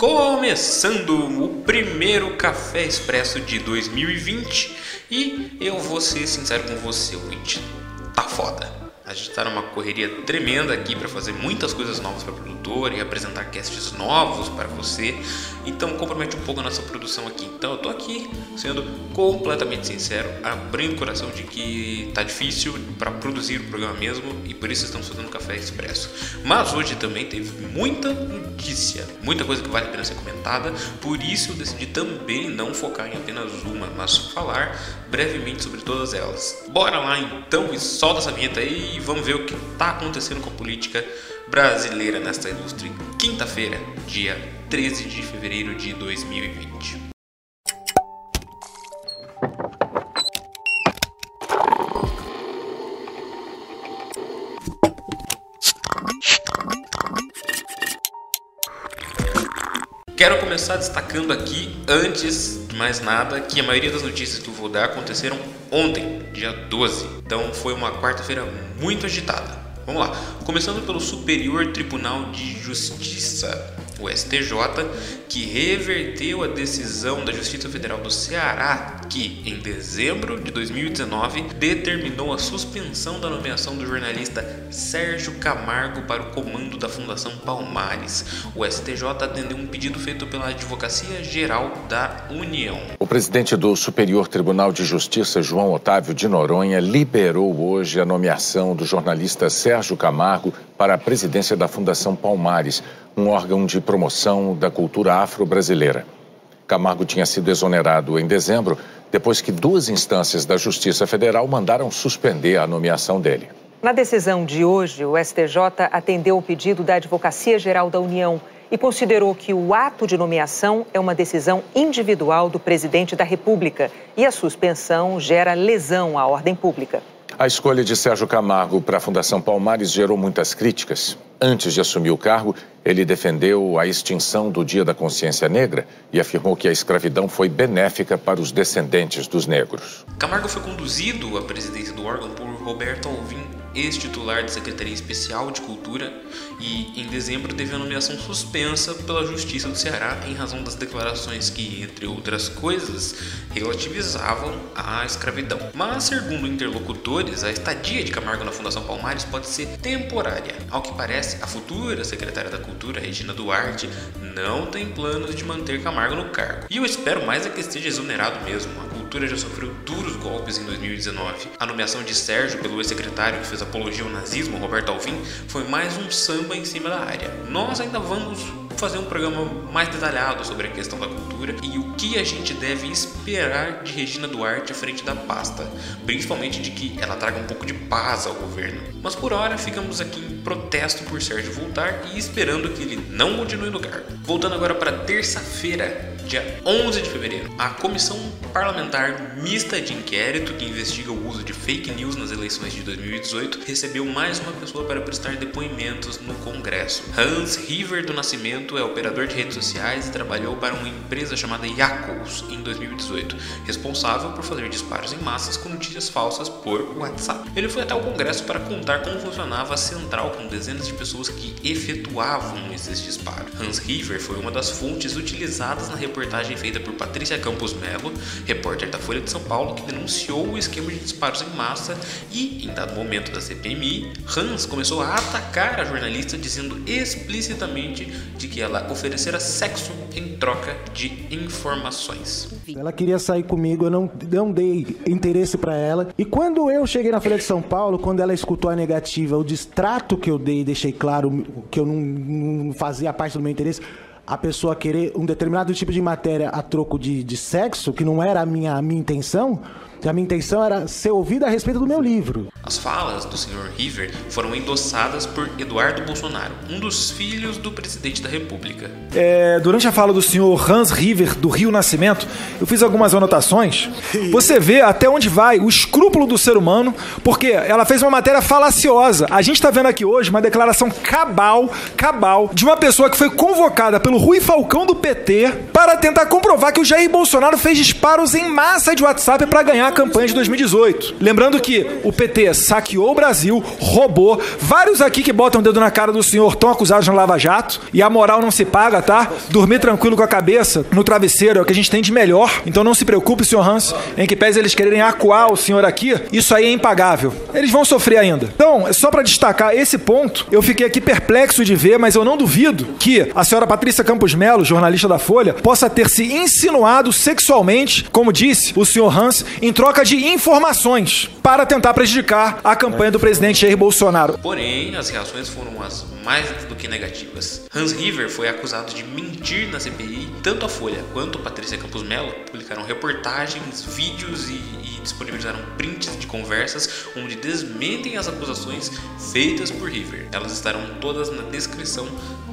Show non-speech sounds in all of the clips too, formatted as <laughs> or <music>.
Começando o primeiro Café Expresso de 2020 e eu vou ser sincero com você, ouvinte, tá foda. A gente está numa correria tremenda aqui para fazer muitas coisas novas para produtor e apresentar casts novos para você. Então compromete um pouco a nossa produção aqui. Então eu tô aqui sendo completamente sincero, abrindo o coração de que tá difícil para produzir o programa mesmo e por isso estamos fazendo café expresso. Mas hoje também teve muita notícia, muita coisa que vale a pena ser comentada. Por isso eu decidi também não focar em apenas uma, mas falar brevemente sobre todas elas. Bora lá então e solta essa vinheta aí e vamos ver o que está acontecendo com a política brasileira nesta ilustre quinta-feira, dia 13 de fevereiro de 2020. Quero começar destacando aqui, antes de mais nada, que a maioria das notícias que eu vou dar aconteceram ontem, dia 12. Então foi uma quarta-feira muito agitada. Vamos lá. Começando pelo Superior Tribunal de Justiça, o STJ, que reverteu a decisão da Justiça Federal do Ceará, que em dezembro de 2019 determinou a suspensão da nomeação do jornalista Sérgio Camargo para o comando da Fundação Palmares. O STJ atendeu um pedido feito pela Advocacia Geral da União. O presidente do Superior Tribunal de Justiça, João Otávio de Noronha, liberou hoje a nomeação do jornalista Sérgio Camargo para a presidência da Fundação Palmares, um órgão de promoção da cultura afro-brasileira. Camargo tinha sido exonerado em dezembro, depois que duas instâncias da Justiça Federal mandaram suspender a nomeação dele. Na decisão de hoje, o STJ atendeu o pedido da Advocacia Geral da União e considerou que o ato de nomeação é uma decisão individual do presidente da República e a suspensão gera lesão à ordem pública. A escolha de Sérgio Camargo para a Fundação Palmares gerou muitas críticas. Antes de assumir o cargo, ele defendeu a extinção do Dia da Consciência Negra e afirmou que a escravidão foi benéfica para os descendentes dos negros. Camargo foi conduzido à presidência do órgão por Roberto Alvim ex-titular da Secretaria Especial de Cultura, e em dezembro teve a nomeação suspensa pela Justiça do Ceará em razão das declarações que, entre outras coisas, relativizavam a escravidão. Mas, segundo interlocutores, a estadia de Camargo na Fundação Palmares pode ser temporária. Ao que parece, a futura secretária da Cultura, Regina Duarte, não tem planos de manter Camargo no cargo. E eu espero mais é que esteja exonerado mesmo. Cultura já sofreu duros golpes em 2019. A nomeação de Sérgio pelo ex-secretário que fez apologia ao nazismo, Roberto Alvim, foi mais um samba em cima da área. Nós ainda vamos fazer um programa mais detalhado sobre a questão da cultura e o que a gente deve esperar de Regina Duarte à frente da pasta, principalmente de que ela traga um pouco de paz ao governo. Mas por hora ficamos aqui em protesto por Sérgio voltar e esperando que ele não continue no cargo. Voltando agora para terça-feira, dia 11 de fevereiro, a Comissão Parlamentar Mista de Inquérito, que investiga o uso de fake news nas eleições de 2018, recebeu mais uma pessoa para prestar depoimentos no Congresso. Hans River do Nascimento é operador de redes sociais e trabalhou para uma empresa chamada Yakult em 2018, responsável por fazer disparos em massas com notícias falsas por WhatsApp. Ele foi até o Congresso para contar como funcionava a central com dezenas de pessoas que efetuavam esses disparos. Hans River foi uma das fontes utilizadas na reportagem reportagem feita por Patrícia Campos Melo, repórter da Folha de São Paulo, que denunciou o esquema de disparos em massa e, em dado momento da CPMI, Hans começou a atacar a jornalista dizendo explicitamente de que ela oferecera sexo em troca de informações. Ela queria sair comigo, eu não, não dei interesse para ela. E quando eu cheguei na Folha de São Paulo, quando ela escutou a negativa, o distrato que eu dei, deixei claro que eu não, não fazia parte do meu interesse, a pessoa querer um determinado tipo de matéria a troco de, de sexo, que não era a minha, a minha intenção, a minha intenção era ser ouvida a respeito do meu livro. As falas do Sr. River foram endossadas por Eduardo Bolsonaro, um dos filhos do presidente da República. É, durante a fala do Sr. Hans River, do Rio Nascimento, eu fiz algumas anotações. <laughs> Você vê até onde vai o escrúpulo do ser humano, porque ela fez uma matéria falaciosa. A gente está vendo aqui hoje uma declaração cabal, cabal, de uma pessoa que foi convocada pelo Rui Falcão do PT para tentar comprovar que o Jair Bolsonaro fez disparos em massa de WhatsApp para ganhar campanha de 2018. Lembrando que o PT saqueou o Brasil, roubou. Vários aqui que botam o dedo na cara do senhor estão acusados na Lava Jato. E a moral não se paga, tá? Dormir tranquilo com a cabeça no travesseiro é o que a gente tem de melhor. Então não se preocupe, senhor Hans, em que pese eles quererem acuar o senhor aqui, isso aí é impagável. Eles vão sofrer ainda. Então, só para destacar esse ponto, eu fiquei aqui perplexo de ver, mas eu não duvido que a senhora Patrícia Campos Melo, jornalista da Folha, possa ter se insinuado sexualmente, como disse o senhor Hans, em troca de informações para tentar prejudicar a campanha do presidente Jair Bolsonaro. Porém, as reações foram as mais do que negativas. Hans River foi acusado de mentir na CPI. Tanto a Folha quanto Patrícia Campos Melo publicaram reportagens, vídeos e, e disponibilizaram prints de conversas onde desmentem as acusações feitas por River. Elas estarão todas na descrição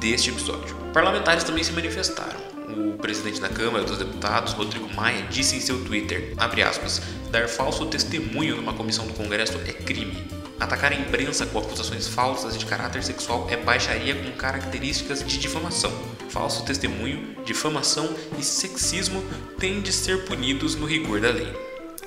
deste episódio. Parlamentares também se manifestaram. O presidente da Câmara dos Deputados, Rodrigo Maia, disse em seu Twitter, aspas, dar falso testemunho numa comissão do Congresso é crime. Atacar a imprensa com acusações falsas de caráter sexual é baixaria com características de difamação. Falso testemunho, difamação e sexismo têm de ser punidos no rigor da lei.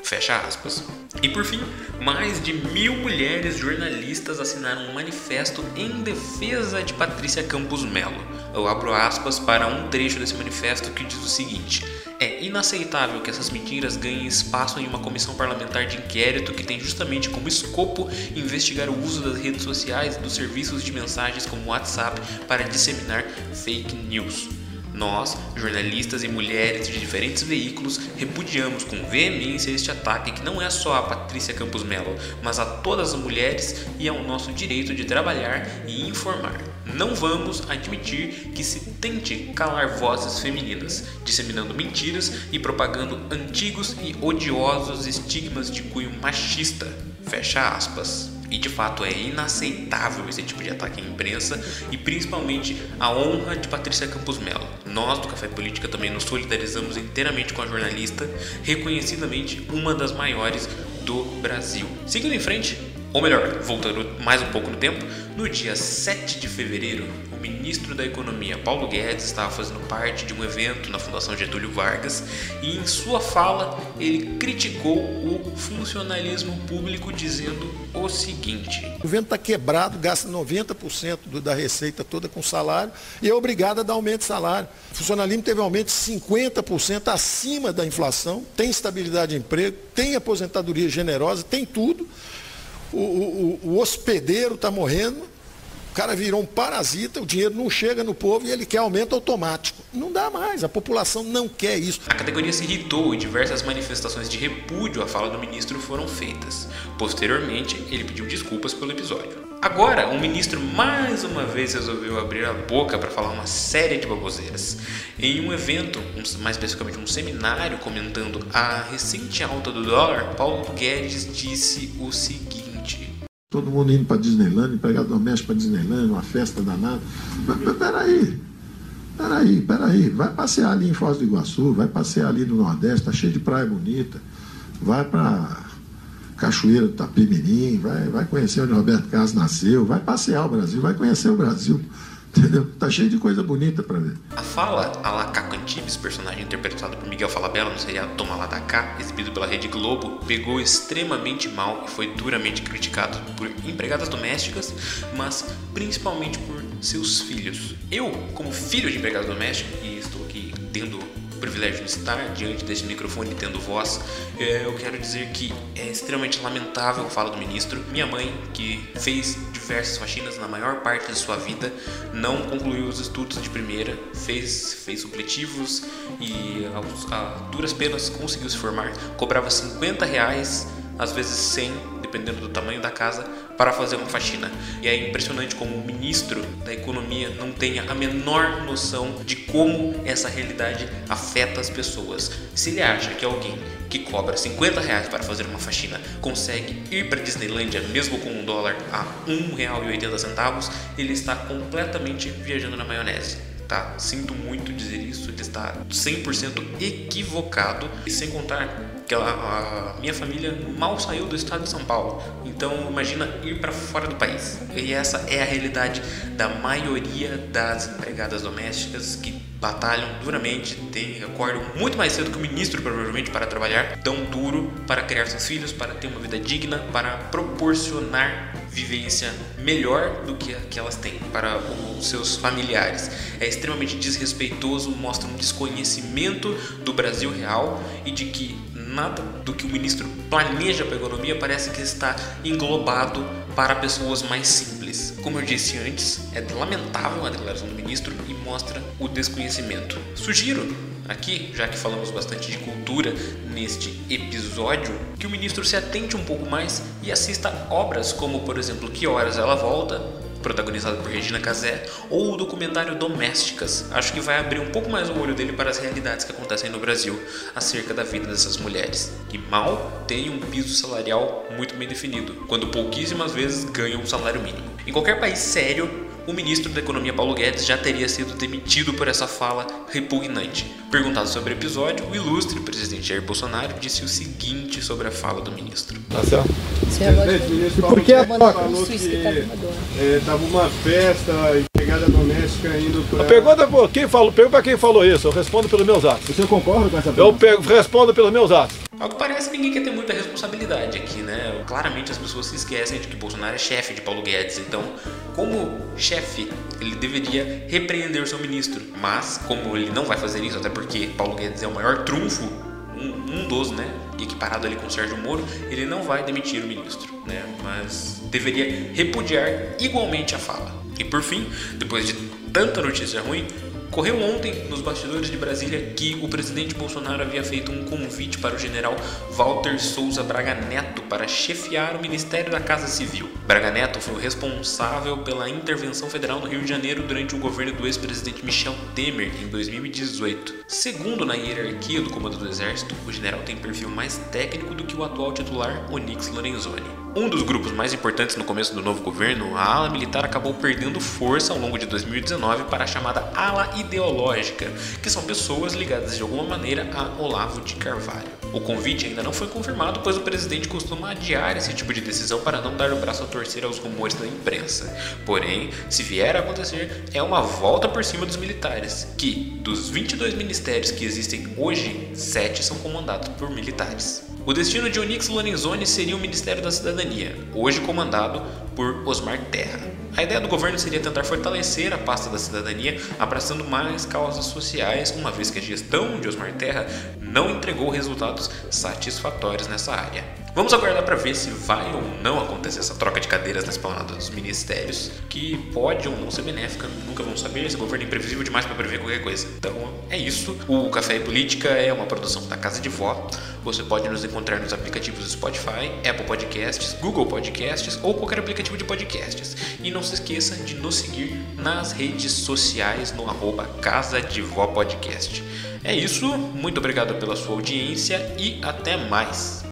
Fecha aspas. E por fim, mais de mil mulheres jornalistas assinaram um manifesto em defesa de Patrícia Campos Melo. Eu abro aspas para um trecho desse manifesto que diz o seguinte: É inaceitável que essas mentiras ganhem espaço em uma comissão parlamentar de inquérito que tem justamente como escopo investigar o uso das redes sociais e dos serviços de mensagens como WhatsApp para disseminar fake news. Nós, jornalistas e mulheres de diferentes veículos, repudiamos com veemência este ataque que não é só a Patrícia Campos Melo, mas a todas as mulheres e ao nosso direito de trabalhar e informar. Não vamos admitir que se tente calar vozes femininas, disseminando mentiras e propagando antigos e odiosos estigmas de cunho machista. Fecha aspas. E de fato é inaceitável esse tipo de ataque à imprensa e principalmente a honra de Patrícia Campos Melo. Nós do Café Política também nos solidarizamos inteiramente com a jornalista, reconhecidamente uma das maiores do Brasil. Seguindo em frente, ou melhor, voltando mais um pouco no tempo, no dia 7 de fevereiro, o ministro da Economia, Paulo Guedes, estava fazendo parte de um evento na Fundação Getúlio Vargas e, em sua fala, ele criticou o funcionalismo público, dizendo o seguinte: O governo está quebrado, gasta 90% do, da receita toda com salário e é obrigado a dar aumento de salário. O funcionalismo teve aumento de 50% acima da inflação, tem estabilidade de emprego, tem aposentadoria generosa, tem tudo o, o, o hospedeiro está morrendo, o cara virou um parasita, o dinheiro não chega no povo e ele quer aumento automático. Não dá mais, a população não quer isso. A categoria se irritou e diversas manifestações de repúdio à fala do ministro foram feitas. Posteriormente, ele pediu desculpas pelo episódio. Agora, o ministro mais uma vez resolveu abrir a boca para falar uma série de baboseiras. Em um evento, mais especificamente um seminário comentando a recente alta do dólar, Paulo Guedes disse o seguinte todo mundo indo para Disneyland, empregado doméstico para Disneyland, uma festa danada. Mas, peraí, peraí, peraí, vai passear ali em Foz do Iguaçu, vai passear ali no Nordeste, tá cheio de praia bonita, vai para Cachoeira do Tapimirim, vai, vai conhecer onde Roberto Carlos nasceu, vai passear o Brasil, vai conhecer o Brasil. Entendeu? Tá cheio de coisa bonita para ver. A fala a la personagem interpretado por Miguel Falabella no seriado Toma Lá da Cá, exibido pela Rede Globo, pegou extremamente mal e foi duramente criticado por empregadas domésticas, mas principalmente por seus filhos. Eu, como filho de empregada doméstica, e estou aqui tendo privilégio de estar diante deste microfone tendo voz, é, eu quero dizer que é extremamente lamentável a fala do ministro. Minha mãe, que fez diversas faxinas na maior parte de sua vida, não concluiu os estudos de primeira, fez, fez supletivos e a, a duras penas conseguiu se formar, cobrava 50 reais, às vezes 100 dependendo do tamanho da casa, para fazer uma faxina. E é impressionante como o ministro da Economia não tenha a menor noção de como essa realidade afeta as pessoas. Se ele acha que alguém que cobra 50 reais para fazer uma faxina consegue ir para Disneylândia mesmo com um dólar a R$ 1,80, ele está completamente viajando na maionese. Tá? Sinto muito dizer isso, ele está 100% equivocado, e sem contar que a, minha família mal saiu do estado de São Paulo. Então imagina ir para fora do país. E essa é a realidade da maioria das empregadas domésticas que batalham duramente, tem, acordam muito mais cedo que o ministro provavelmente para trabalhar, tão duro para criar seus filhos, para ter uma vida digna, para proporcionar vivência melhor do que a que elas têm para os seus familiares. É extremamente desrespeitoso, mostra um desconhecimento do Brasil real e de que nada do que o ministro planeja para a economia parece que está englobado para pessoas mais simples. Como eu disse antes, é lamentável a declaração do ministro e mostra o desconhecimento. Sugiro aqui, já que falamos bastante de cultura neste episódio, que o ministro se atente um pouco mais e assista obras como, por exemplo, Que Horas Ela Volta, protagonizado por Regina Casé, ou o documentário Domésticas. Acho que vai abrir um pouco mais o olho dele para as realidades que acontecem no Brasil acerca da vida dessas mulheres, que mal têm um piso salarial muito bem definido, quando pouquíssimas vezes ganham um salário mínimo. Em qualquer país sério, o ministro da Economia Paulo Guedes já teria sido demitido por essa fala repugnante. Perguntado sobre o episódio, o ilustre presidente Jair Bolsonaro disse o seguinte sobre a fala do ministro. Tá certo. E por que a troca? Falou que estava é, uma festa, empregada doméstica indo para... Pergunta por quem falou, pergunta quem falou isso, eu respondo pelos meus atos. Você concorda com essa pergunta? Eu respondo pelos meus atos. Ao que parece, ninguém quer ter muita responsabilidade aqui, né? Claramente as pessoas se esquecem de que Bolsonaro é chefe de Paulo Guedes, então, como chefe, ele deveria repreender seu ministro. Mas, como ele não vai fazer isso, até porque Paulo Guedes é o maior trunfo, um, um dos, né? Equiparado ali com Sérgio Moro, ele não vai demitir o ministro, né? Mas deveria repudiar igualmente a fala. E por fim, depois de tanta notícia ruim, Correu ontem, nos bastidores de Brasília, que o presidente Bolsonaro havia feito um convite para o general Walter Souza Braga Neto para chefiar o Ministério da Casa Civil. Braga Neto foi o responsável pela intervenção federal no Rio de Janeiro durante o governo do ex-presidente Michel Temer em 2018. Segundo na hierarquia do comando do Exército, o general tem perfil mais técnico do que o atual titular Onyx Lorenzoni. Um dos grupos mais importantes no começo do novo governo, a ala militar acabou perdendo força ao longo de 2019 para a chamada ala ideológica, que são pessoas ligadas de alguma maneira a Olavo de Carvalho. O convite ainda não foi confirmado, pois o presidente costuma adiar esse tipo de decisão para não dar o braço a torcer aos rumores da imprensa. Porém, se vier a acontecer, é uma volta por cima dos militares, que, dos 22 ministérios que existem hoje, 7 são comandados por militares. O destino de Onyx Lorenzoni seria o Ministério da Cidadania, hoje comandado por Osmar Terra. A ideia do governo seria tentar fortalecer a pasta da cidadania, abraçando mais causas sociais, uma vez que a gestão de Osmar Terra não entregou resultados satisfatórios nessa área. Vamos aguardar para ver se vai ou não acontecer essa troca de cadeiras na esplanada dos ministérios, que pode ou não ser benéfica, nunca vamos saber. Esse governo é imprevisível demais para prever qualquer coisa. Então é isso. O Café e Política é uma produção da Casa de Vó. Você pode nos encontrar nos aplicativos Spotify, Apple Podcasts, Google Podcasts ou qualquer aplicativo de podcasts. E não se esqueça de nos seguir nas redes sociais no arroba Casa de Vó Podcast. É isso, muito obrigado pela sua audiência e até mais.